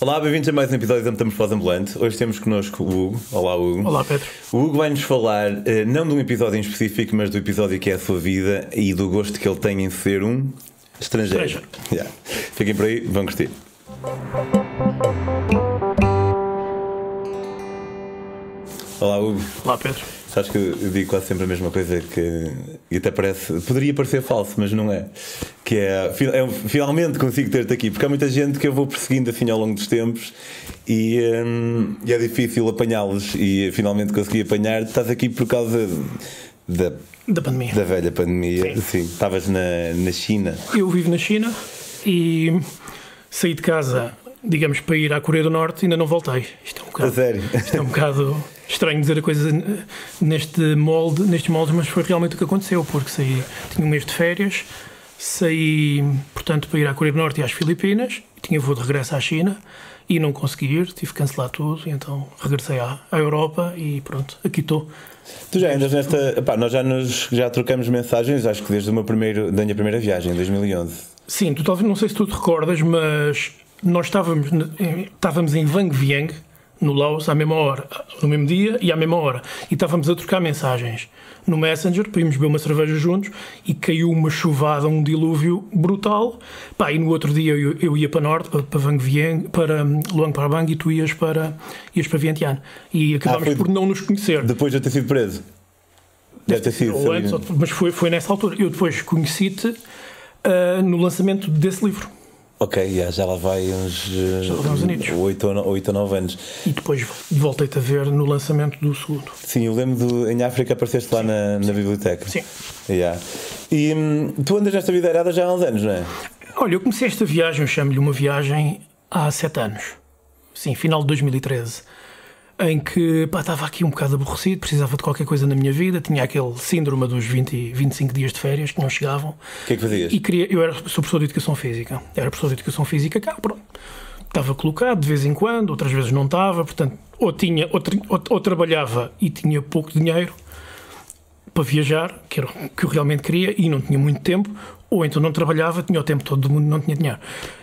Olá, bem-vindos a mais um episódio da Metamorfose Ambulante. Hoje temos connosco o Hugo. Olá, Hugo. Olá, Pedro. O Hugo vai-nos falar eh, não de um episódio em específico, mas do episódio que é a sua vida e do gosto que ele tem em ser um estrangeiro. Estrangeiro. Yeah. Fiquem por aí, vão curtir. Olá, Hugo. Olá, Pedro. Sabes que eu digo quase sempre a mesma coisa que e até parece, poderia parecer falso, mas não é. Que é, é, finalmente consigo ter-te aqui, porque há muita gente que eu vou perseguindo assim ao longo dos tempos e, hum, e é difícil apanhá-los e finalmente consegui apanhar. Estás aqui por causa da, Da pandemia. da velha pandemia. Sim. Sim, estavas na, na China. Eu vivo na China e saí de casa, digamos, para ir à Coreia do Norte e ainda não voltei. Isto é um A bocado, sério. isto é um bocado estranho dizer a coisa neste molde, nestes moldes, mas foi realmente o que aconteceu, porque saí, tinha um mês de férias, saí, portanto, para ir à Coreia do Norte e às Filipinas, tinha voo de regresso à China e não consegui ir, tive que cancelar tudo, e então regressei à, à Europa e pronto, aqui estou. Tu já andas nesta. Epá, nós já, nos, já trocamos mensagens, acho que desde o meu primeiro, da minha primeira viagem, em 2011. Sim, tu talvez não sei se tu te recordas, mas nós estávamos, estávamos em Vang Vieng, no Laos, à mesma hora, no mesmo dia e à mesma hora. E estávamos a trocar mensagens no Messenger irmos beber uma cerveja juntos e caiu uma chuvada, um dilúvio brutal. Pá, e no outro dia eu, eu ia para Norte, para, para Vang Vieng, para hum, Luang Prabang e tu ias para, ias para Vientiane. E acabámos de- por não nos conhecer. Depois de eu ter sido preso. Deve ter sido. Ou antes, mas foi, foi nessa altura. Eu depois conheci-te ah, no lançamento desse livro. Ok, já, já lá vai uns, vai uns anitos. 8 ou, no- oito ou 9 anos. E depois voltei-te a ver no lançamento do segundo. Sim, eu lembro do, em África apareceste lá na, na biblioteca. Sim. Yeah. E hum, tu andas nesta vida errada já há uns anos, não é? Olha, eu comecei esta viagem, eu chamo-lhe uma viagem há sete anos. Sim, final de 2013. Em que pá, estava aqui um bocado aborrecido, precisava de qualquer coisa na minha vida, tinha aquele síndrome dos 20, e 25 dias de férias que não chegavam. O que é que fazias? E queria, eu era sou professor de educação física. Era professor de educação física cá, pronto. Estava colocado de vez em quando, outras vezes não estava, portanto, ou, tinha, ou, ou- ou trabalhava e tinha pouco dinheiro para viajar, que era o que eu realmente queria, e não tinha muito tempo, ou então não trabalhava, tinha o tempo todo do mundo não tinha dinheiro.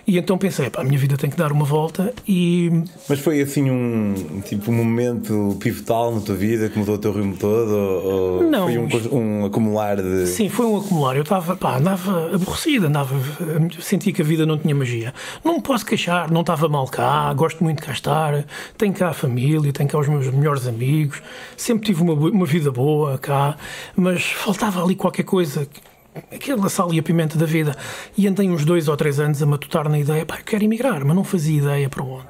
E então pensei, pá, a minha vida tem que dar uma volta e Mas foi assim um tipo um momento pivotal na tua vida que mudou o teu rumo todo? Ou, Não, foi um, um acumular de. Sim, foi um acumular. Eu estava, pá, andava aborrecida, andava, sentia que a vida não tinha magia. Não me posso queixar, não estava mal cá, gosto muito de cá estar, tenho cá a família, tenho cá os meus melhores amigos, sempre tive uma, uma vida boa cá, mas faltava ali qualquer coisa, aquela sal e a pimenta da vida. E andei uns dois ou três anos a matutar na ideia, pá, eu quero emigrar, mas não fazia ideia para onde.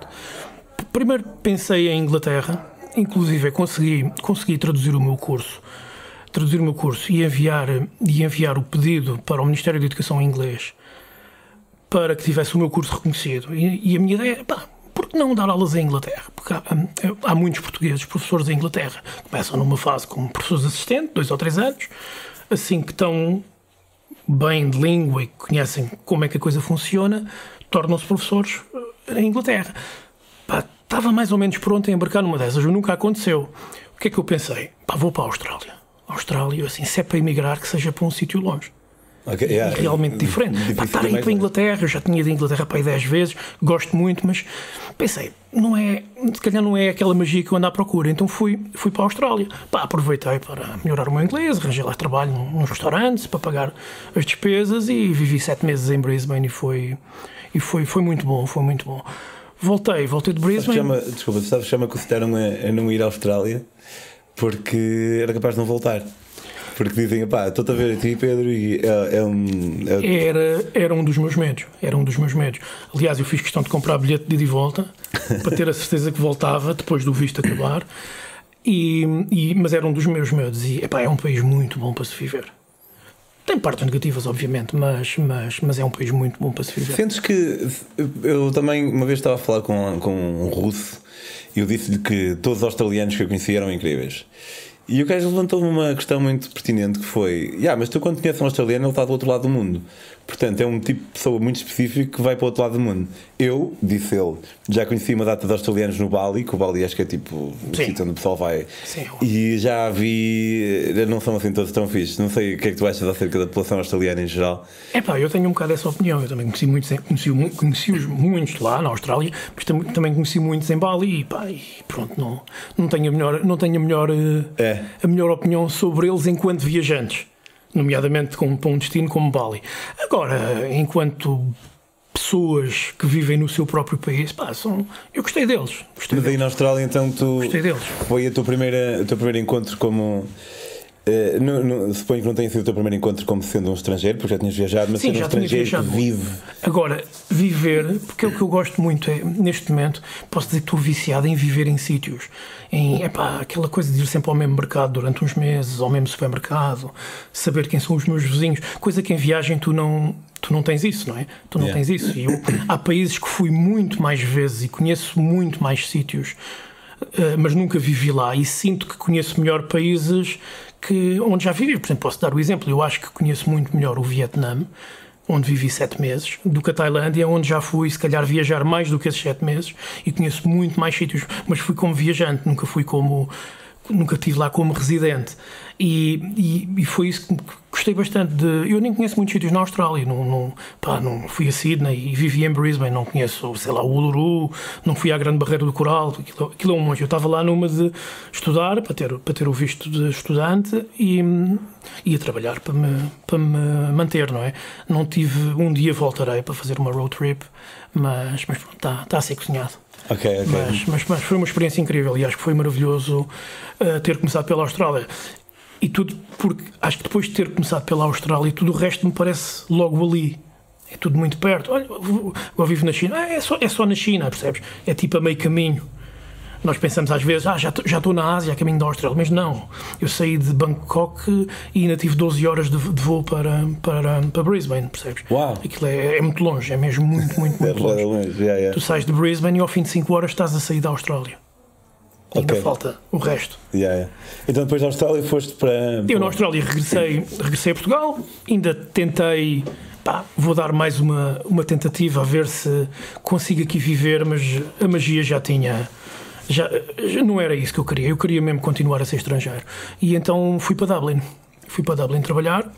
Primeiro pensei em Inglaterra, inclusive consegui, consegui traduzir o meu curso traduzir o meu curso e enviar, e enviar o pedido para o Ministério da Educação em inglês para que tivesse o meu curso reconhecido. E, e a minha ideia é, pá, por que não dar aulas em Inglaterra? Porque há- há muitos portugueses, professores em Inglaterra, começam numa fase como professores assistentes, dois ou três anos, assim que estão bem de língua e conhecem como é que a coisa funciona, tornam-se professores eh, em Inglaterra. Pá, estava mais ou menos pronto a embarcar numa dessas, nunca aconteceu. O que é que eu pensei? Pá, vou para a Austrália. Austrália, assim, se é para emigrar, que seja para um sítio longe. Ok, yeah. E realmente diferente. Difícil Pá, estar aí para a. Inglaterra, eu já tinha ido à Inglaterra para aí 10 vezes, gosto muito, mas pensei, não é, se calhar não é aquela magia que eu ando à procura. Então fui, fui para a Austrália. Pá, aproveitei para melhorar o meu inglês, arranjei lá trabalho num, num restaurante para pagar as despesas e vivi sete meses em Brisbane e foi, e foi, foi muito bom, foi muito bom. Voltei, voltei de Brisbane. chama, desculpa, tu sabes chama que o deram a, a não ir à Austrália porque era capaz de não voltar. Porque dizem, pá, estou-te a ver a ti, Pedro, e é, é um. é- Era, era um dos meus medos. Era um dos meus medos. Aliás, eu fiz questão de comprar bilhete de ida e volta para ter a certeza que voltava depois do visto acabar. E, e- mas era um dos meus medos. E epá, é um país muito bom para se viver. Tem partes negativas, obviamente, mas, mas, mas é um país muito bom para se viver. Sentes que. Eu também, uma vez estava a falar com, com um russo e eu disse-lhe que todos os australianos que eu conhecia eram incríveis. E o gajo levantou-me uma questão muito pertinente que foi: yeah, mas tu quando conheces um australiano, ele está do outro lado do mundo. Portanto, é um tipo de pessoa muito específico que vai para o outro lado do mundo. Eu, disse ele, já conheci uma data de australianos no Bali, que o Bali acho que é tipo o sítio onde o pessoal vai. Sim. E já vi. Não são assim todos tão fixes. Não sei o que é que tu achas acerca da população australiana em geral. É pá, eu tenho um bocado essa opinião. Eu também conheci muitos, conheci, conheci-os muitos lá na Austrália, mas tam- também conheci muitos em Bali e pá, e pronto, não, não tenho a melhor, não tenho a melhor, eh, É. a melhor opinião sobre eles enquanto viajantes, nomeadamente com, para um destino como Bali. Agora, enquanto pessoas que vivem no seu próprio país, pá, são, eu gostei deles. Gostei Mas aí deles. na Austrália, então, tu. Gostei deles. Foi a tua primeira, o teu primeiro encontro como. Não- não- suponho que não tenha sido o teu primeiro encontro como sendo um estrangeiro, porque já tinhas viajado, mas Sim, sendo um estrangeiro viajado que vive. Agora, viver, porque é o que eu gosto muito é, neste momento, posso dizer que estou viciado em viver em sítios. Em, epá, aquela coisa de ir sempre ao mesmo mercado durante uns meses, ao mesmo supermercado, saber quem são os meus vizinhos, coisa que em viagem tu não, tu não tens isso, não é? Tu não Yeah. tens isso. E eu, há países que fui muito mais vezes e conheço muito mais sítios, eh, mas nunca vivi lá e sinto que conheço melhor países que onde já vivi. Por exemplo, posso dar o exemplo, eu acho que conheço muito melhor o Vietnã, onde vivi sete meses, do que a Tailândia, onde já fui, se calhar, viajar mais do que esses sete meses e conheço muito mais sítios, mas fui como viajante, nunca fui como. Nunca estive lá como residente. E, e, e foi isso que gostei bastante de. Eu nem conheço muitos sítios na Austrália. Não, não, pá, não fui a Sydney e vivi em Brisbane. Não conheço, sei lá, o Uluru. Não fui à Grande Barreira do Coral. Aquilo, aquilo é um monte. Eu estava lá numa de estudar, para ter, para ter o visto de estudante e ia trabalhar para me, para me manter, não é? Não tive. Um dia voltarei para fazer uma road trip, mas, mas pronto, está, está a ser cozinhado. Ok, ok. Mas, mas, mas foi uma experiência incrível e acho que foi maravilhoso uh, ter começado pela Austrália. E tudo porque acho que depois de ter começado pela Austrália, tudo o resto me parece logo ali. É tudo muito perto. Olha, eu vivo na China. Ah, é, só, é só na China, percebes? É tipo a meio caminho. Nós pensamos às vezes, ah, já estou- já estou na Ásia, a caminho da Austrália. Mas não. Eu saí de Bangkok e ainda tive 12 horas de, de voo para, para, para Brisbane, percebes? Uau. Aquilo é, é muito longe, é mesmo muito, muito, É muito longe. longe, yeah, yeah. Tu sais de Brisbane e ao fim de 5 horas estás a sair da Austrália. Ainda Ok. falta o resto. Yeah, yeah. Então depois da Austrália foste para. Eu na Austrália regressei, regressei a Portugal, ainda tentei, pá, vou dar mais uma, uma tentativa a ver se consigo aqui viver, mas a magia já tinha. Já, já não era isso que eu queria, eu queria mesmo continuar a ser estrangeiro. E então fui para Dublin. Fui para Dublin trabalhar.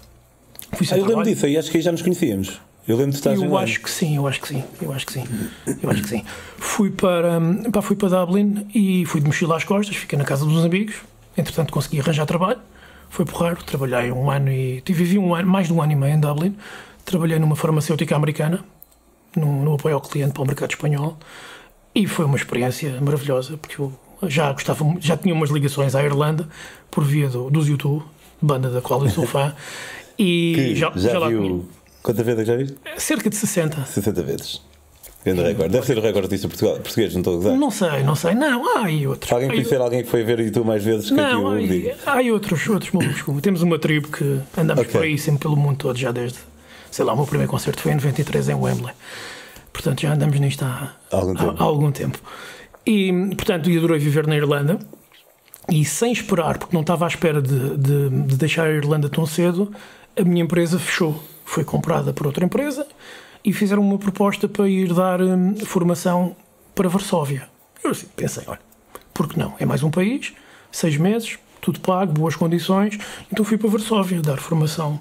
Fui Ah, eu lembro disso, aí acho que aí já nos conhecíamos. Eu lembro de estar Eu acho que sim, eu acho que sim, eu acho que sim, eu acho que sim. Fui para, pá, fui para Dublin e fui de mochila às costas, fiquei na casa dos amigos, entretanto consegui arranjar trabalho, foi porreiro, trabalhei um ano e tive- vivi um ano, mais de um ano e meio em Dublin, trabalhei numa farmacêutica americana, no, no apoio ao cliente para o mercado espanhol, e foi uma experiência maravilhosa, porque eu já gostava, já tinha umas ligações à Irlanda por via do, dos YouTube, banda da qual eu sou fã, e já, já, lá viu. conhe- Quantas vezes é que já viste? cerca de 60. 60 vezes. Grande recorde. Deve ser o recorde portugal- português, não estou a gozar. Não sei, não sei. Não, há aí outros. Alguém conhecer alguém que foi ver YouTube mais vezes que aqui Não, o há Hugo aí, diga. há aí outros, outros como- Temos uma tribo que andamos Ok. por aí sempre pelo mundo todo, já desde. Sei lá, o meu primeiro concerto foi em 93 em Wembley. Portanto, já andamos nisto há, Algum há- tempo. há algum tempo. E, portanto, eu adorei viver na Irlanda. E sem esperar, porque não estava à espera de, de- de deixar a Irlanda tão cedo, a minha empresa fechou. Foi comprada por outra empresa e fizeram uma proposta para ir dar hum, formação para Varsóvia. Eu assim, pensei, olha, por que não? É mais um país, seis meses, tudo pago, boas condições. Então fui para Varsóvia dar formação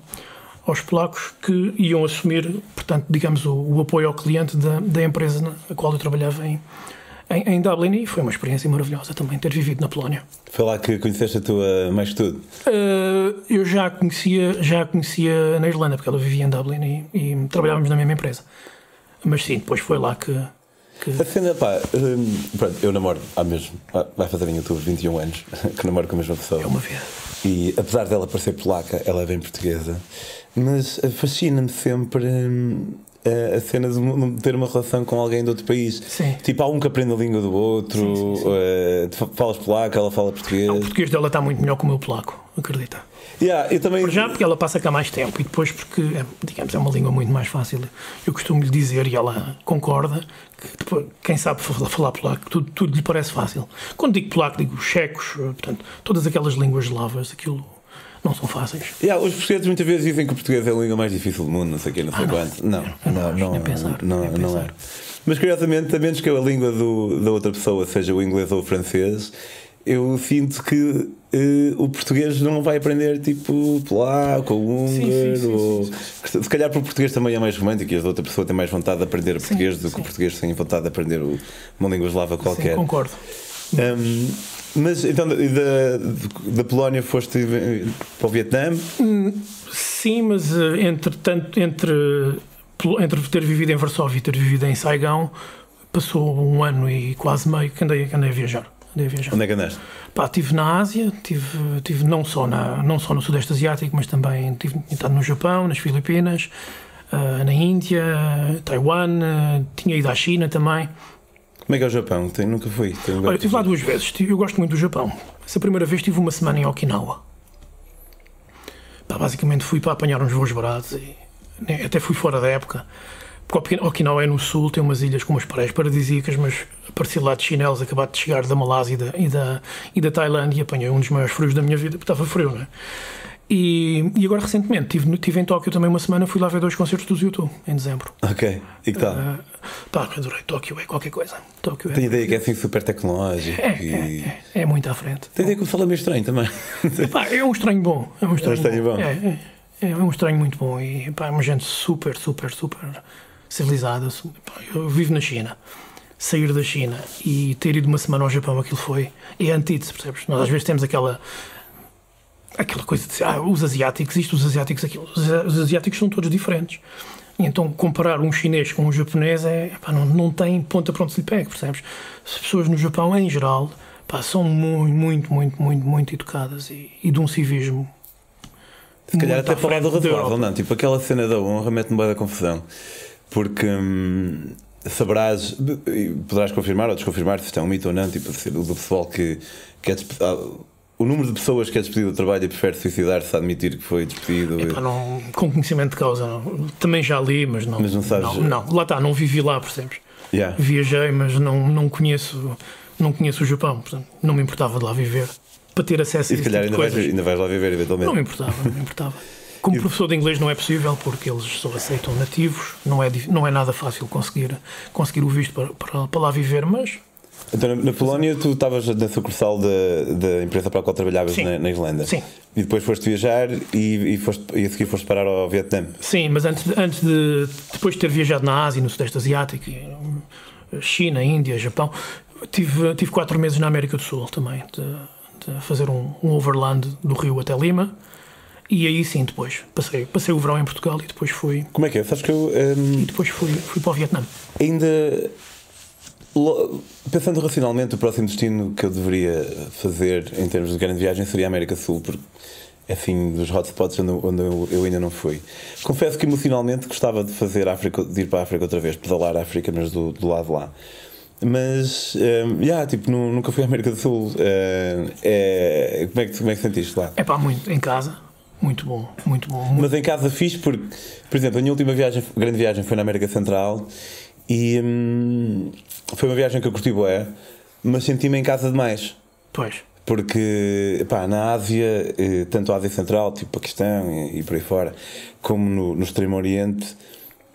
aos polacos que iam assumir, portanto, digamos, o, o apoio ao cliente da, da empresa na qual eu trabalhava em, em, em Dublin e foi uma experiência maravilhosa também ter vivido na Polónia. Foi lá que conheceste a tua mais que tudo. Uh, eu já a conhecia, já conhecia na Irlanda, porque ela vivia em Dublin e, e trabalhávamos na mesma empresa. Mas sim, depois foi lá que. que- A cena, pá, hum, pronto, eu namoro há mesmo, há- vai fazer em outubro 21 anos, que namoro com a mesma pessoa. É uma vida. E apesar dela parecer polaca, ela é bem portuguesa. Mas fascina-me sempre hum, a, cena de ter uma relação com alguém de outro país. Sim. Tipo, há um que aprende a língua do outro, Sim, sim, sim. tu falas polaco, ela fala português. O português dela está muito melhor que o meu polaco, acredita. Yeah, eu também. Por já, porque ela passa cá mais tempo e depois porque, é, digamos, é uma língua muito mais fácil. Eu costumo lhe dizer, e ela concorda, que depois, quem sabe falar, falar polaco, tudo, tudo lhe parece fácil. Quando digo polaco, digo checos, eh, portanto, todas aquelas línguas eslavas, aquilo não são fáceis. Yeah, os portugueses muitas vezes dizem que o português é a língua mais difícil do mundo, não sei o quê, não sei Ah, quanto. Não, não, não, pensar, não, é. Mas curiosamente, a menos que a língua do- da outra pessoa seja o inglês ou o francês, eu sinto que eh, o português não vai aprender tipo polaco ou Sim, sim, húngaro. sim, ou... sim, Se calhar porque o português também é mais romântico e a outra pessoa tem mais vontade de aprender português do que sim. o português tem vontade de aprender uma língua eslava Sim, qualquer. concordo. Um, mas então da, da, Polónia foste para o Vietnã? Sim, mas eh, entre, tanto, entre, entre ter vivido em Varsóvia e ter vivido em Saigão, passou um ano e quase meio que andei, que andei a viajar. Andei a viajar. Onde é que andaste? Pá, estive na Ásia, tive, tive não, só na, não só no Sudeste Asiático, mas também tive estado no Japão, nas Filipinas, ah, na Índia, Taiwan, ah, tinha ido à China também. Como é que é o Japão? Tenho, nunca fui. Tenho Olha, estive lá duas vezes, Estive- eu gosto muito do Japão. Essa primeira vez tive uma semana em Okinawa. Pá, basicamente fui para apanhar uns voos baratos e até fui fora da época. Porque Okina- Okinawa é no sul, tem umas ilhas com umas praias paradisíacas, mas apareci lá de chinelos, acabado de chegar da Malásia e da, e da, e da Tailândia apanhei um dos maiores frios da minha vida, porque estava frio, não é? E, e agora recentemente estive, no- estive em Tóquio também uma semana, fui lá ver dois concertos do YouTube em dezembro. Ok. E que tal? Ah, pá, adorei. Tóquio é qualquer coisa. Tóquio é, Tenho ideia que é assim super tecnológico. é, e... é, é, é muito à frente. Tenho ideia que o fala meio estranho também. Pá, é um estranho bom. É um estranho, estranho bom. É, é, é um estranho muito bom. E pá, é uma gente super, super, super civilizada. Eu vivo na China. Sair da China e ter ido uma semana ao Japão, aquilo foi. É antítese, percebes? Nós às vezes temos aquela. Aquela coisa de dizer, ah, os asiáticos, isto, os asiáticos, aquilo. Os, asiáticos são todos diferentes. E então comparar um chinês com um japonês é, pá, não, não tem ponta para onde se lhe pega, percebes? As pessoas no Japão, em geral, pá, são muito, muito, muito, muito, muito educadas e, e de um civismo. Se calhar até à falar do frente da razoável, não? Tipo, aquela cena da honra mete-me bem da confusão. Porque hum, saberás, poderás confirmar ou desconfirmar se isto é um mito ou não, tipo, do pessoal que, que é ah, o número de pessoas que é despedido do trabalho e prefere suicidar-se a admitir que foi despedido. Epá, não, com conhecimento de causa, não. também já li, mas não. Mas não sabes- Não, não. lá está, não vivi lá, percebes? Yeah. Viajei, mas não, não, conheço, não conheço o Japão, portanto, não me importava de lá viver para ter acesso a E se calhar tipo ainda vais, ainda vais lá viver eventualmente. Não me importava, não me importava. Como professor de inglês não é possível porque eles só aceitam nativos, não é, não é nada fácil conseguir, conseguir o visto para, para, para lá viver, mas Então, na, na Polónia, tu estavas na sucursal da, da empresa para a qual trabalhavas na, na Irlanda. Sim. E depois foste viajar e, e, foste, e a seguir foste parar ao Vietnã. Sim, mas antes antes de depois de ter viajado na Ásia, no Sudeste Asiático, hum, China, Índia, Japão, tive, tive quatro meses na América do Sul também, de, de fazer um, um overland do Rio até Lima. E aí sim, depois passei, passei o verão em Portugal e depois fui, Como é que é? Sabes que eu hum, e depois fui, fui para o Vietnã. ainda. Pensando racionalmente, o próximo destino que eu deveria fazer em termos de grande viagem seria a América Sul, porque é assim dos hotspots onde, eu- onde eu, eu ainda não fui. Confesso que emocionalmente gostava de fazer África, de ir para a África outra vez, pedalar a África, mas do, do lado lá. Mas, hum, yeah, tipo, nu- nunca fui à América do Sul. Hum, é, como, é que, como é que sentiste lá? É pá, muito, em casa, muito bom, muito bom. Muito, Mas em casa fiz porque, por exemplo, a minha última viagem, grande viagem foi na América Central e hum, foi uma viagem que eu curti bué, mas senti-me em casa demais. pois, Porque pá, na Ásia, eh, tanto a Ásia Central, tipo Paquistão e, e por aí fora, como no, no Extremo Oriente,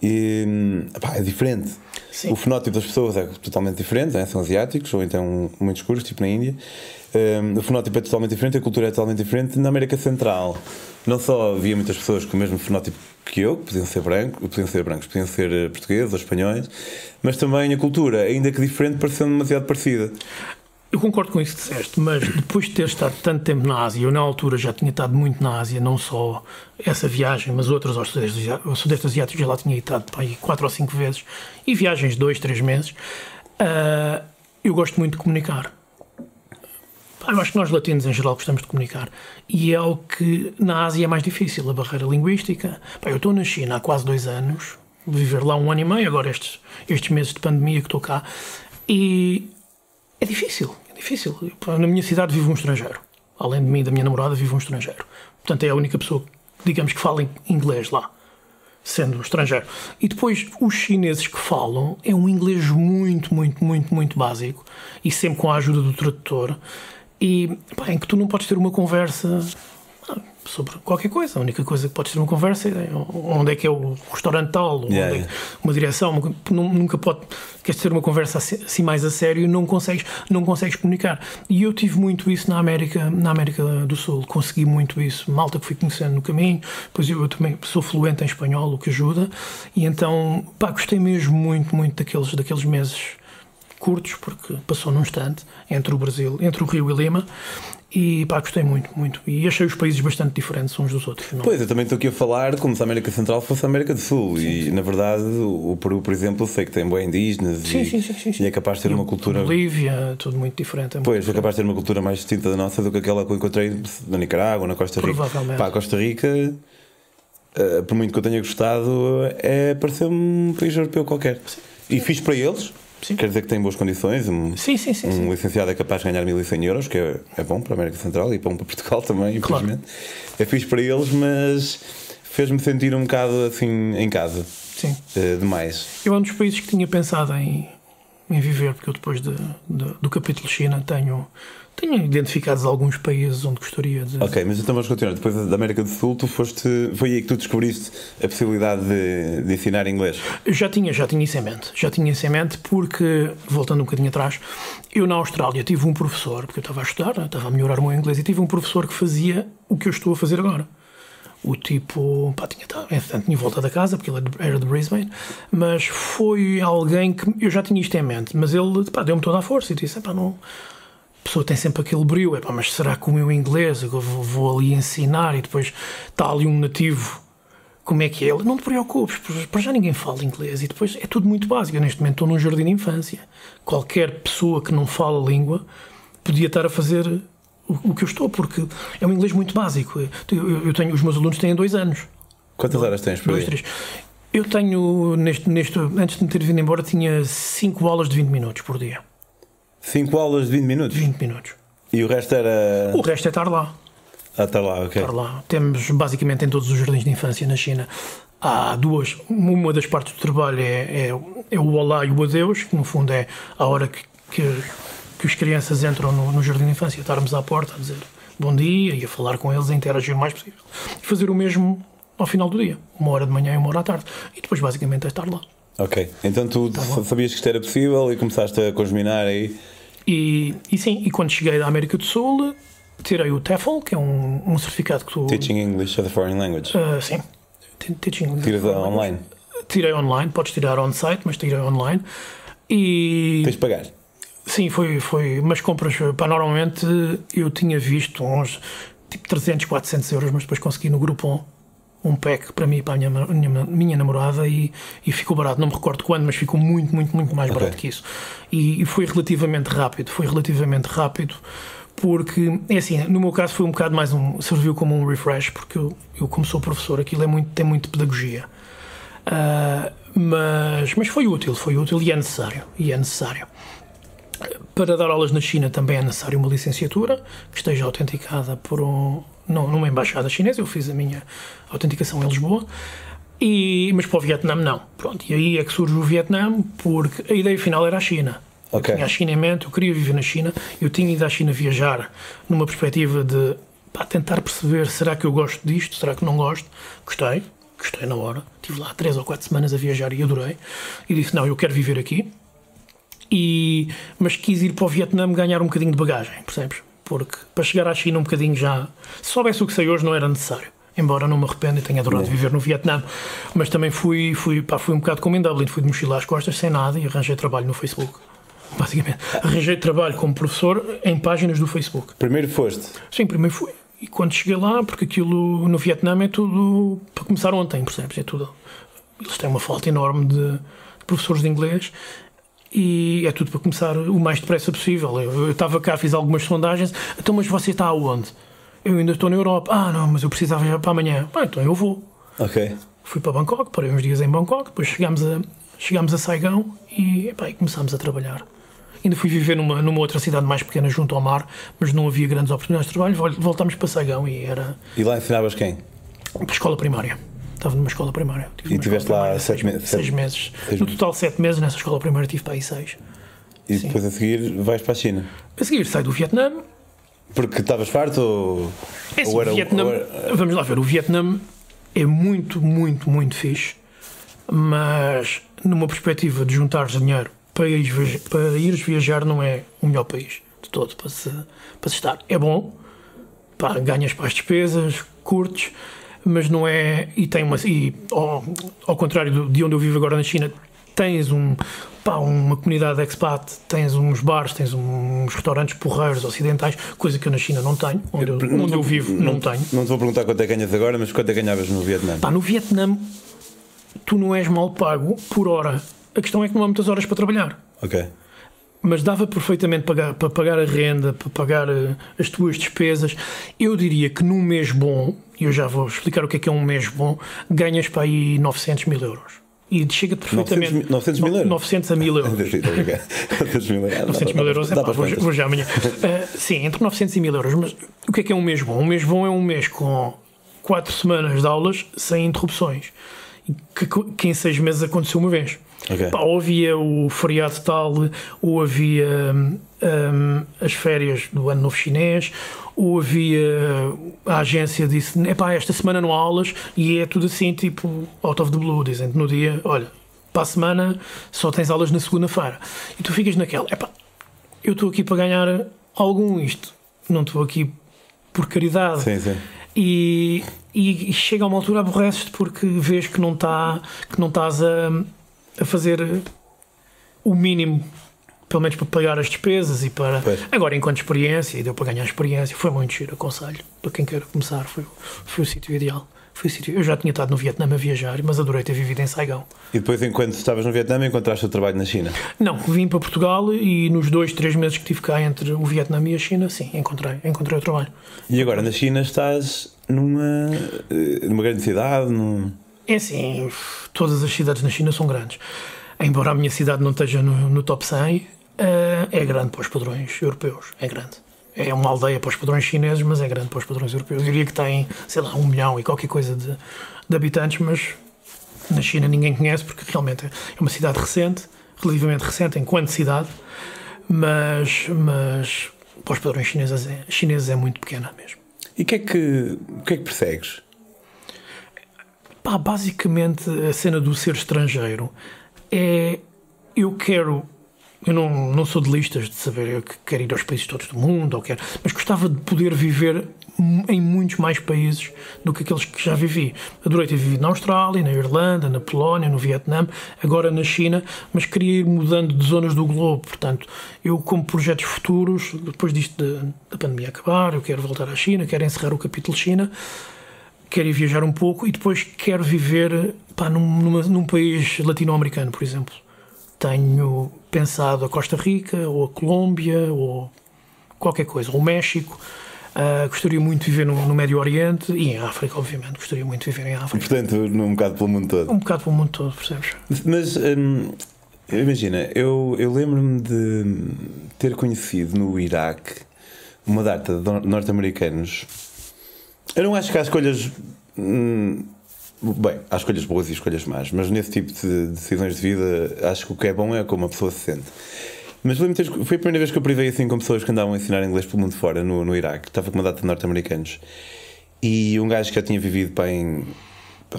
e, pá, é diferente. Sim. O fenótipo das pessoas é totalmente diferente, né? são asiáticos ou então muito escuros, tipo na Índia. Um, o fenótipo é totalmente diferente, a cultura é totalmente diferente. Na América Central, não só havia muitas pessoas com o mesmo fenótipo que eu, que podiam ser brancos, podiam ser brancos, podiam ser eh, portugueses ou espanhóis, mas também a cultura, ainda que diferente, pareceu demasiado parecida. Eu concordo com isso que disseste, mas depois de ter estado tanto tempo na Ásia, eu na altura já tinha estado muito na Ásia, não só essa viagem, mas outras ao Sudeste, ao Sudeste Asiático já lá tinha estado aí quatro ou cinco vezes, e viagens de dois, três meses. ah, eu gosto muito de comunicar. Eu acho que nós latinos em geral gostamos de comunicar. E é o que na Ásia é mais difícil, a barreira linguística. Eu estou na China há quase dois anos, viver lá um ano e meio, agora estes, estes meses de pandemia que estou cá, e é difícil, difícil. Na minha cidade vive um estrangeiro. Além de mim e da minha namorada, vive um estrangeiro. Portanto, é a única pessoa, digamos, que fala inglês lá, sendo estrangeiro. E depois, os chineses que falam é um inglês muito, muito, muito, muito básico e sempre com a ajuda do tradutor. E pá, em que tu não podes ter uma conversa. Sobre qualquer coisa. A única coisa que podes ter uma conversa é onde é que é o restaurante tal, onde Yeah, é uma direção. uma- Nunca pode. Queres ter uma conversa assim assim mais a sério não consegues, não consegues comunicar. E eu tive muito isso na América, na América do Sul. Consegui muito isso. Malta que fui conhecendo no caminho. Pois eu, eu também sou fluente em espanhol, o que ajuda. E então, pá, gostei mesmo muito, muito daqueles, daqueles meses curtos, porque passou num instante entre o Brasil, entre o Rio e Lima. E pá, gostei muito, muito. E achei os países bastante diferentes uns dos outros. Não? Pois, eu também estou aqui a falar como se a América Central fosse a América do Sul. E, na verdade, o Peru, por exemplo, sei que tem bem indígenas Sim, e, sim, sim, sim, sim. e é capaz de ter uma cultura. Bolívia, tudo muito diferente. é Pois, é capaz de ter uma cultura mais distinta da nossa do que aquela que eu encontrei na Nicarágua, na Costa Rica. Provavelmente. Pá, a Costa Rica, eh, por muito que eu tenha gostado, é parecer um país europeu qualquer. E fiz para eles, Sim. quer dizer que tem boas condições. Um, Sim, sim, sim. um sim. licenciado é capaz de ganhar 1100 euros, que é, é bom para a América Central e bom para Portugal também, Claro. infelizmente. É fixe para eles, mas fez-me sentir um bocado assim em casa, sim. eh, demais. Eu é um dos países que tinha pensado em, em viver, porque eu depois de- de- do capítulo China tenho, tenho identificados alguns países onde gostaria de. Ok, mas então vamos continuar. Depois da América do Sul, tu foste. Foi aí que tu descobriste a possibilidade de, de ensinar inglês. Eu já tinha, já tinha isso em mente. Já tinha isso em mente porque, voltando um bocadinho atrás, eu na Austrália tive um professor, porque eu estava a estudar, né, estava a melhorar o meu inglês, e tive um professor que fazia o que eu estou a fazer agora. O tipo, pá, tinha, tá, entretanto, tinha voltado a casa, porque ele era de- era de Brisbane, mas foi alguém que eu já tinha isto em mente, mas ele pá, deu-me toda a força e disse: pá, não. A pessoa tem sempre aquele brilho, é pá, mas será que o meu inglês, eu vou, vou ali ensinar e depois está ali um nativo como é que é ele, não te preocupes, para- já ninguém fala inglês e depois é tudo muito básico. Eu neste momento estou num jardim de infância. Qualquer pessoa que não fala a língua podia estar a fazer o, o que eu estou, porque é um inglês muito básico. Eu, eu- tenho, os meus alunos têm dois anos, Quantas horas tens por dois, três. Eu tenho, neste, neste, antes de me ter vindo embora, tinha cinco aulas de 20 minutos por dia. 5 aulas de 20 minutos? 20 minutos. E o resto era. O resto é estar lá. Ah, está lá, ok. estar lá. Temos basicamente em todos os jardins de infância na China há duas. Uma das partes do trabalho é, é, é o Olá e o Adeus, que no fundo é a hora que, que, que as crianças entram no, no jardim de infância, estarmos à porta a dizer bom dia e a falar com eles, a interagir o mais possível. E fazer o mesmo ao final do dia, uma hora de manhã e uma hora à tarde. E depois basicamente é estar lá. Ok. Então tu Tá sabias que isto era possível e começaste a congeminar aí. E, e sim, e quando cheguei da América do Sul, tirei o TEFL, que é um, um certificado que tu. Teaching English as a Foreign Language. Ah, sim. Te- Teaching. Tiras online. Tirei online, podes tirar on-site, mas tirei online. E Tens de pagar. sim, foi, foi. Mas compras, pá, normalmente eu tinha visto uns tipo 300, 400 euros, mas depois consegui no Groupon um pack para mim e para a minha, minha, minha namorada e, e ficou barato. Não me recordo quando, mas ficou muito, muito, muito mais barato que isso. E, e foi relativamente rápido. Foi relativamente rápido porque, é assim, no meu caso foi um bocado mais um. serviu como um refresh, porque eu, eu como sou professor, aquilo é muito, tem muito pedagogia. Ah, mas, mas foi útil, foi útil e é necessário. E é necessário. Para dar aulas na China também é necessário uma licenciatura que esteja autenticada por um, numa embaixada chinesa. Eu fiz a minha autenticação em Lisboa. E, mas para o Vietnã não. Pronto, e aí é que surge o Vietnã, porque a ideia final era a China. Ok. Eu tinha a China em mente, eu queria viver na China, eu tinha ido à China viajar numa perspectiva de pá, tentar perceber será que eu gosto disto, será que não gosto. Gostei, gostei na hora. Estive lá três ou quatro semanas a viajar e adorei. E disse: não, eu quero viver aqui. E, mas quis ir para o Vietnã ganhar um bocadinho de bagagem, percebes? Porque para chegar à China um bocadinho já. Se soubesse o que sei hoje, não era necessário. Embora não me arrependa e tenha adorado viver no Vietnã. Mas também fui, fui, pá, fui um bocado como em Dublin, fui de mochila às costas, sem nada, e arranjei trabalho no Facebook. Basicamente. Arranjei trabalho como professor em páginas do Facebook. Primeiro foste. Sim, primeiro fui. E quando cheguei lá, porque aquilo no Vietnã é tudo para começar ontem, percebes? É tudo. Eles têm uma falta enorme de professores de inglês e é tudo para começar o mais depressa possível. Eu, eu estava cá, fiz algumas sondagens. Então, mas você está aonde? Eu ainda estou na Europa. Ah, não, mas eu precisava já para amanhã. Ah, então eu vou. Ok. Fui para Bangkok, parei uns dias em Bangkok, depois chegámos a, chegámos a Saigão e, epá, e começámos a trabalhar. Ainda fui viver numa, numa outra cidade mais pequena junto ao mar, mas não havia grandes oportunidades de trabalho. Vol- Voltámos para Saigão e era E lá ensinavas quem? para a escola primária. Estava numa escola primária. E tiveste lá primária sete seis, meses. seis no total, sete meses nessa escola primária tive para aí seis. E depois a seguir vais para a China. A seguir saio do Vietnã, Porque estavas farto ou, É assim, ou era, o Vietnã, ou era- Vamos lá ver, o Vietnã é muito, muito, muito fixe, mas numa perspectiva de juntar dinheiro para ires, para ires viajar não é o melhor país de todo para se, para se estar. É bom, pá, ganhas para as despesas, curtes, mas não é. E tem uma. E, ao, ao contrário de onde eu vivo agora na China, tens um, pá, uma comunidade expat, tens uns bares, tens uns restaurantes porreiros ocidentais, coisa que eu na China não tenho, onde eu, Não onde eu vivo não, tenho. Não te vou perguntar quanto é que ganhas agora, mas quanto é que ganhavas no Vietnã? Pá, no Vietnã, tu não és mal pago por hora. A questão é que não há muitas horas para trabalhar. Ok. Mas dava perfeitamente pagar- para pagar a renda, para pagar eh, as tuas despesas. Eu diria que num mês bom, e eu já vou explicar o que é que é um mês bom, ganhas para aí 900 mil euros. E chega-te perfeitamente. 900 mil- 900 mil euros? 900 a mil euros. Estou a brincar. 900 mil euros. 900 mil euros, é pá, para vou, vou já amanhã. Ah, sim, entre 900 e 1000 euros. Mas o que é que é um mês bom? Um mês bom é um mês com 4 semanas de aulas sem interrupções. Que, que em 6 meses aconteceu uma vez. Ok. Pá, ou havia o feriado tal, ou havia hum, hum, as férias do Ano Novo Chinês, ou havia a agência disse: epá, esta semana não há aulas, e é tudo assim, tipo, out of the blue. Dizem no dia: olha, para a semana só tens aulas na segunda-feira. E tu ficas naquela: epá, eu estou aqui para ganhar algum isto, não estou aqui por caridade. Sim, sim. E, e, e chega a uma altura aborreces-te porque vês que não, tá, que não estás a, a fazer o mínimo, pelo menos para pagar as despesas e para. Pois. Agora, enquanto experiência, e deu para ganhar experiência, foi muito giro, aconselho. Para quem quer começar, foi, foi o sítio ideal. Foi o sítio. Eu já tinha estado no Vietnã a viajar, mas adorei ter vivido em Saigão. E depois, enquanto estavas no Vietnã, encontraste o trabalho na China. Não, vim para Portugal e nos dois, três meses que tive cá entre o Vietnã e a China, sim, encontrei, encontrei o trabalho. E agora na China estás numa, eh, numa grande cidade, num... É assim, todas as cidades na China são grandes. Embora a minha cidade não esteja no, no top 100, eh, é grande para os padrões europeus. É grande. É uma aldeia para os padrões chineses, mas é grande para os padrões europeus. Eu diria que tem, sei lá, um milhão e qualquer coisa de, de habitantes, mas na China ninguém conhece porque realmente é uma cidade recente, relativamente recente enquanto cidade, mas, mas para os padrões chineses é, chineses é muito pequena mesmo. E o que é que, que é que persegues? Pá, basicamente a cena do ser estrangeiro é eu quero eu não, não sou de listas de saber que quero ir aos países todos do mundo ou quero, mas gostava de poder viver em muitos mais países do que aqueles que já vivi. Adorei ter vivido na Austrália, na Irlanda, na Polónia, no Vietnã, agora na China, mas queria ir mudando de zonas do globo. Portanto, eu, como projetos futuros, depois disto da, da pandemia acabar, eu quero voltar à China, quero encerrar o capítulo China quero ir viajar um pouco e depois quero viver pá, num, numa- num país latino-americano, por exemplo. Tenho pensado a Costa Rica, ou a Colômbia, ou qualquer coisa, ou o México. Ah, gostaria muito de viver no, no Médio Oriente e em África, obviamente. Gostaria muito de viver em África. Portanto, num bocado pelo mundo todo. Um bocado pelo mundo todo, percebes? Mas hum, imagina, eu, eu lembro-me de ter conhecido no Iraque uma data de nor- norte-americanos. Eu não acho que há escolhas. hum, bem, há escolhas boas e escolhas más, mas nesse tipo de decisões de vida, acho que o que é bom é como a pessoa se sente. Mas foi a primeira vez que eu privei assim com pessoas que andavam a ensinar inglês pelo mundo fora, no, no Iraque. Estava com uma data de norte-americanos. E um gajo que já tinha vivido pá, em,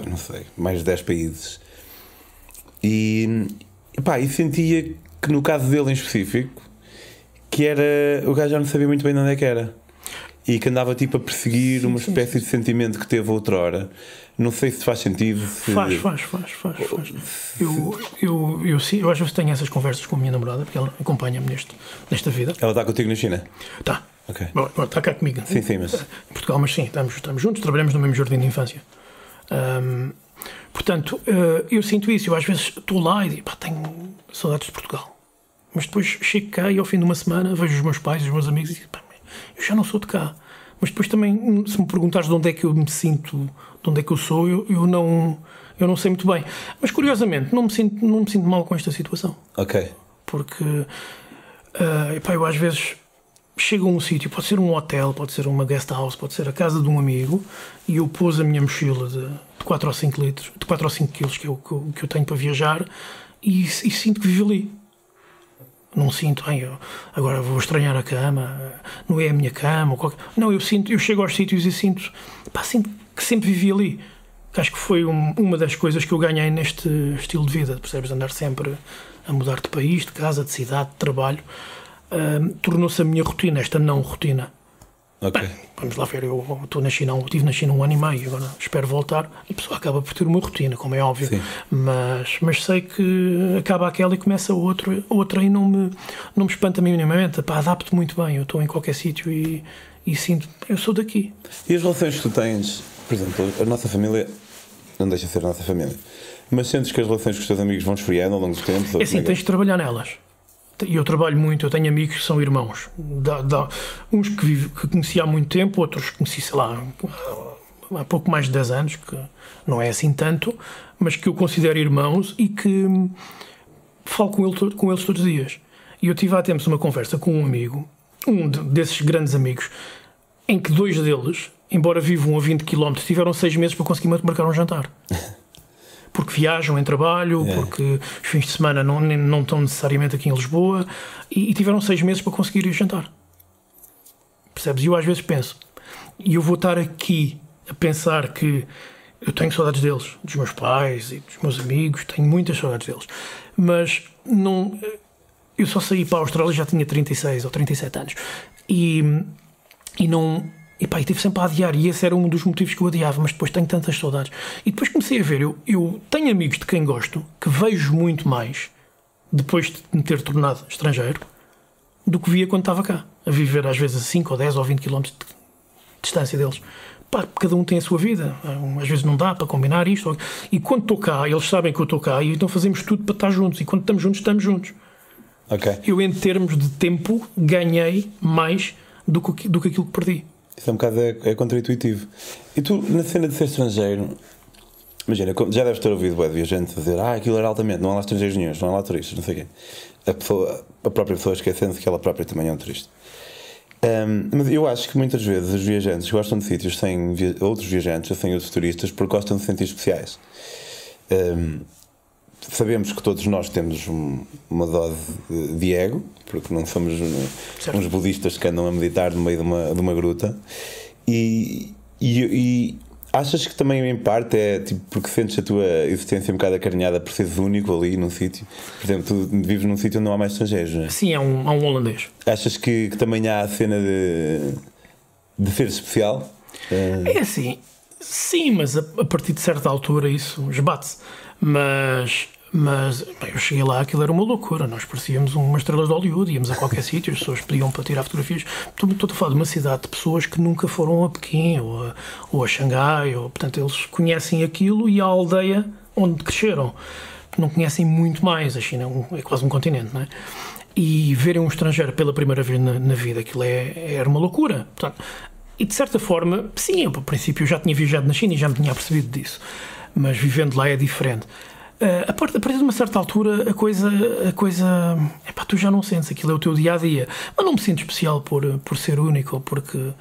não sei, mais de 10 países. E pá, e sentia que no caso dele em específico, que era. O gajo já não sabia muito bem de onde é que era. E que andava tipo a perseguir uma sim, espécie de sentimento que teve outrora. Não sei se faz sentido. Se... Faz, faz, faz, faz. faz. Eu, eu, eu, sim, eu às vezes tenho essas conversas com a minha namorada, porque ela acompanha-me neste, nesta vida. Ela está contigo na China? Tá. Ok. Bom, está cá comigo. Sim, sim, mas. Em Portugal, mas sim, estamos, estamos juntos, trabalhamos no mesmo jardim de infância. Ahm, portanto, eh, eu sinto isso. Eu às vezes estou lá e digo, pá, tenho saudades de Portugal. Mas depois chego cá e ao fim de uma semana vejo os meus pais, os meus amigos e digo, pá, eu já não sou de cá. Mas depois também, se me perguntares de onde é que eu me sinto, de onde é que eu sou, eu, eu não, eu não sei muito bem. Mas curiosamente, não me sinto, não me sinto mal com esta situação Ok. porque ah, epá, eu às vezes chego a um sítio, pode ser um hotel, pode ser uma guest house, pode ser a casa de um amigo, e eu pus a minha mochila de, de 4 ou 5 litros, de 4 ou 5 quilos que eu, que eu, que eu tenho para viajar, e, e sinto que vivo ali. Não sinto, ai, eu agora vou estranhar a cama, não é a minha cama. Qualquer... Não, eu sinto, eu chego aos sítios e sinto, pá, sinto que sempre vivi ali. Acho que foi um, uma das coisas que eu ganhei neste estilo de vida, percebes? Andar sempre a mudar de país, de casa, de cidade, de trabalho. Uh, Tornou-se a minha rotina, esta não rotina. Ok. Bem, vamos lá ver, eu estou na China, estive na China um ano e meio, agora espero voltar. A pessoa acaba por ter uma rotina, como é óbvio, Sim. mas, mas sei que acaba aquela e começa outra, outra e não me, não me espanta minimamente. Pá, adapto muito bem, eu estou em qualquer sítio e, e sinto, eu sou daqui. E as relações que tu tens, por exemplo, a nossa família não deixa de ser a nossa família, mas sentes que as relações com os teus amigos vão esfriando ao longo dos tempos? ou É assim, tens de trabalhar nelas. E eu trabalho muito, eu tenho amigos que são irmãos. Dá- dá- uns que, vivo, que conheci há muito tempo, outros que conheci, sei lá, há pouco mais de 10 anos, que não é assim tanto, mas que eu considero irmãos e que falo com, ele, com eles todos os dias. E eu tive há tempos uma conversa com um amigo, um de- desses grandes amigos, em que dois deles, embora vivam a 20 km, tiveram seis meses para conseguir marcar um jantar. Porque viajam em trabalho, É. porque os fins de semana não, não estão necessariamente aqui em Lisboa, e, e tiveram seis meses para conseguir ir jantar. Percebes? E eu às vezes penso, e eu vou estar aqui a pensar que eu tenho saudades deles, dos meus pais e dos meus amigos, tenho muitas saudades deles, mas não. Eu só saí para a Austrália já tinha 36 ou 37 anos e, e não. E pá, e tive sempre a adiar, e esse era um dos motivos que eu adiava, mas depois tenho tantas saudades. E depois comecei a ver, eu, eu tenho amigos de quem gosto, que vejo muito mais depois de me ter tornado estrangeiro do que via quando estava cá, a viver às vezes a 5 ou 10 ou 20 km de distância deles. Pá, cada um tem a sua vida, às vezes não dá para combinar isto. E quando estou cá, eles sabem que eu estou cá, e então fazemos tudo para estar juntos. E quando estamos juntos, estamos juntos. Ok. Eu, em termos de tempo, ganhei mais do que, do que aquilo que perdi. Isso é um bocado é, é contra-intuitivo. E tu, na cena de ser estrangeiro, imagina, já deves ter ouvido bué de viajantes dizer ah, aquilo era altamente, não há lá estrangeiros nenhum, não há lá turistas, não sei o quê. A, pessoa, a própria pessoa esquecendo que ela própria também é um turista. Ahm, mas eu acho que muitas vezes os viajantes gostam de sítios sem via- outros viajantes, sem outros turistas, porque gostam de se sentir especiais. Ahm, sabemos que todos nós temos um- uma dose de- ego, porque não somos Certo. uns budistas que andam a meditar no meio de uma, de uma gruta. E, e, e achas que também, em parte, é tipo porque sentes a tua existência um bocado acarinhada por seres único ali num sítio? Por exemplo, tu vives num sítio onde não há mais estrangeiros, não é? Sim, é um, é um holandês. Achas que, que também há a cena de, de ser especial? Eh, É assim, sim, mas a, a partir de certa altura isso esbate-se. Mas, mas bem, eu cheguei lá, aquilo era uma loucura. Nós parecíamos umas estrelas de Hollywood, íamos a qualquer sítio, as pessoas pediam para tirar fotografias. Estou, estou a falar de uma cidade de pessoas que nunca foram a Pequim ou a, ou a Xangai, ou, portanto, eles conhecem aquilo e a aldeia onde cresceram. Não conhecem muito mais. A China é, um- é quase um continente, não é? E verem um estrangeiro pela primeira vez na, na vida, aquilo é, era uma loucura. Portanto, e de certa forma, sim, eu, a princípio eu já tinha viajado na China e já me tinha apercebido disso, mas vivendo lá é diferente. Ah, a, partir, de uma certa altura, a coisa, a coisa tu já não sentes, aquilo é o teu dia a dia. Mas não me sinto especial por, por ser único, porque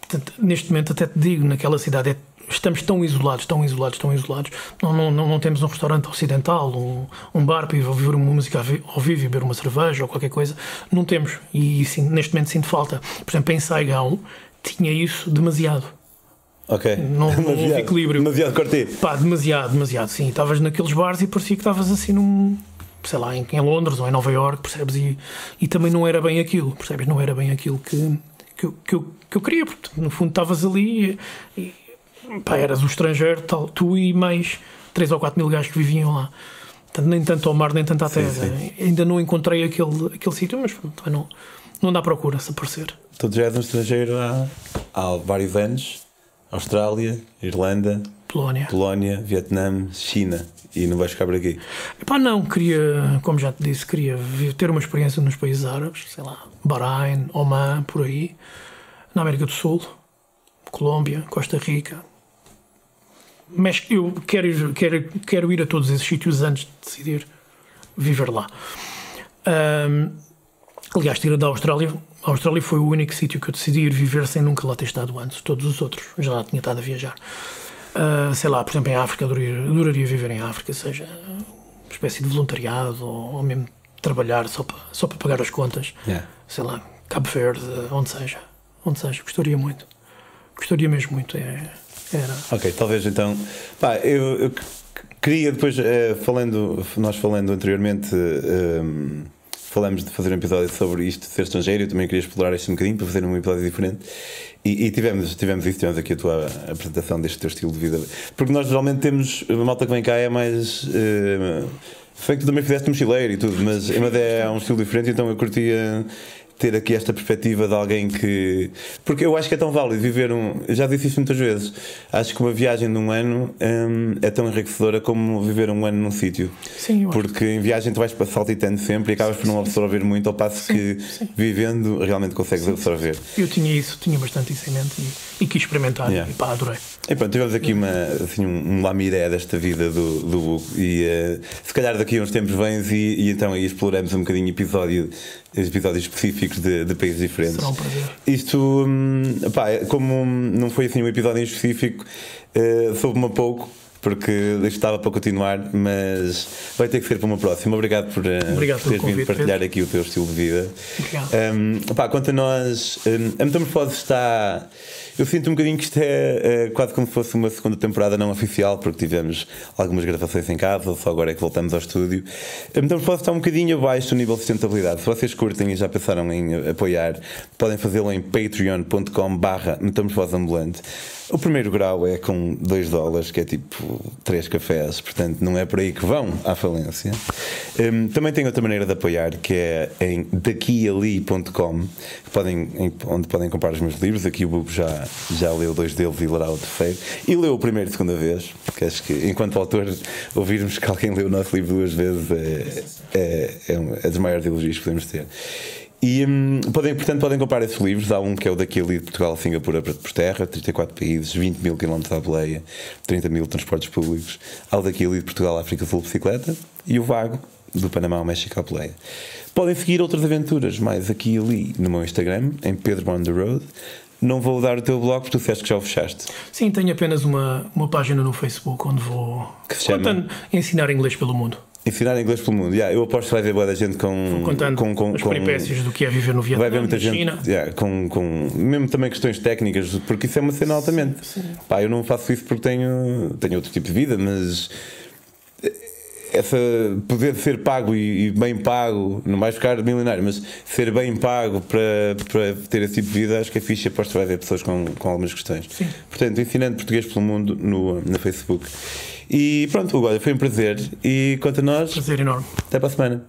portanto, neste momento, até te digo, naquela cidade é estamos tão isolados, tão isolados, tão isolados. Não, não, não, não temos um restaurante ocidental, um, um bar para ir ouvir uma música ao vi- ao vivo beber uma cerveja ou qualquer coisa. Não temos. E sim, neste momento sinto falta. Por exemplo, em Saigão tinha isso demasiado. Ok. Não- não houve equilíbrio. Demasiado cortê. Pá, demasiado, demasiado. Sim, estavas naqueles bares e parecia que estavas assim num. Sei lá, em, em Londres ou em Nova York, percebes? E, e também não era bem aquilo, percebes? Não era bem aquilo que, que, eu, que, eu, que eu queria, porque no fundo estavas ali e, e pá, eras o estrangeiro, tal, tu e mais 3 ou 4 mil gajos que viviam lá. Portanto, nem tanto ao mar, nem tanto à Sim, terra. Ainda não encontrei aquele, aquele sítio, mas não, não dá procura se aparecer. Tu já és um estrangeiro há, há vários anos. Austrália, Irlanda, Polónia. Polónia, Vietnã, China. E não vais ficar por aqui. Epá, não, queria, como já te disse, queria ter uma experiência nos países árabes, sei lá, Bahrein, Oman, por aí, na América do Sul, Colômbia, Costa Rica. Mas eu quero ir, quero, quero ir a todos esses sítios antes de decidir viver lá. Ahm, aliás, tira da Austrália. A Austrália foi o único sítio que eu decidi ir viver sem nunca lá ter estado antes. Todos os outros já lá tinha estado a viajar. Ah, sei lá, por exemplo, em África, adoraria, adoraria viver em África, seja uma espécie de voluntariado ou, ou mesmo trabalhar só para, só para pagar as contas. Yeah. Sei lá, Cabo Verde, onde seja. Onde seja. Gostaria muito. Gostaria mesmo muito. É, era. Ok, talvez então. Pá, eu, eu queria depois, eh, falando, nós falando anteriormente. eh, falamos de fazer um episódio sobre isto ser estrangeiro, eu também queria explorar isto um bocadinho para fazer um episódio diferente. E, e tivemos, tivemos isso, tivemos aqui a tua apresentação deste teu estilo de vida. Porque nós geralmente temos, a malta que vem cá é mais. Foi que tu também fizeste mochileiro e tudo, mas, mas é um estilo diferente, então eu curtia ter aqui esta perspectiva de alguém que. Porque eu acho que é tão válido viver um. Eu já disse isto muitas vezes. Acho que uma viagem de um ano hum, é tão enriquecedora como viver um ano num sítio. Sim, eu acho. Porque em viagem tu vais saltitando sempre e acabas por não absorver muito, ao passo que vivendo realmente consegues absorver. Eu tinha isso, tinha bastante isso em mente e, e quis experimentar Yeah. e pá, adorei. E pronto, tivemos aqui uma, assim, um, um lamiré desta vida do, do Hugo e eh, se calhar daqui a uns tempos vens e, e então aí exploramos um bocadinho episódio, episódios específicos de, de países diferentes. Será um prazer. Isto, hum, pá, como não foi assim um episódio em específico, eh, soube-me a pouco. Porque estava para continuar, mas vai ter que ser para uma próxima. Obrigado por, eh, Obrigado por teres vindo partilhar aqui o teu estilo de vida. Obrigado. Um, pá, quanto a nós, um, a Metamorfose está. Eu sinto um bocadinho que isto é, é quase como se fosse uma segunda temporada não oficial, porque tivemos algumas gravações em casa, só agora é que voltamos ao estúdio. A Metamorfose está um bocadinho abaixo do nível de sustentabilidade. Se vocês curtem e já pensaram em apoiar, podem fazê-lo em patreon.com/barra Metamorfose Ambulante. O primeiro grau é com 2 dólares, que é tipo 3 cafés, portanto não é por aí que vão à falência. Um, também tem outra maneira de apoiar, que é em daquiali.com, podem, em- onde podem comprar os meus livros. Aqui o Bugo já, já leu dois deles e lerá o terceiro. E leu o primeiro e segunda vez, porque acho que enquanto autor, ouvirmos que alguém leu o nosso livro duas vezes é, é, é, uma, é das maiores elogios que podemos ter. E hum, podem, portanto, podem comprar esses livros. Há um que é o daqui ali de Portugal, Singapura por terra, 34 países, 20 mil quilómetros à boleia, 30 mil transportes públicos. Há o daqui ali de Portugal, África Sul, bicicleta. E o Vago, do Panamá ao México à boleia. Podem seguir outras aventuras, mais aqui e ali, no meu Instagram, em Pedro on the Road. Não vou dar o teu blog porque tu disseste que já o fechaste. Sim, tenho apenas uma, uma página no Facebook onde vou Que se chama? contando- ensinar inglês pelo mundo. Ensinar inglês pelo mundo. Yeah, eu aposto que vai ver boa da gente com. Contando com, com, as com- peripécias do que é viver no Vietnã, Vai haver muita na gente China. yeah, com, com mesmo também questões técnicas, porque isso é uma cena altamente. Pá, eu não faço isso porque tenho, tenho outro tipo de vida, mas essa poder ser pago e, e bem pago, não vais ficar milionário, mas ser bem pago para, para ter esse tipo de vida, acho que é fixe. Aposto vai haver pessoas com, com algumas questões. Sim. Portanto, ensinando português pelo mundo no, no Facebook. E pronto, Hugo, olha, foi um prazer. E quanto a nós, Prazer enorme. até para a semana.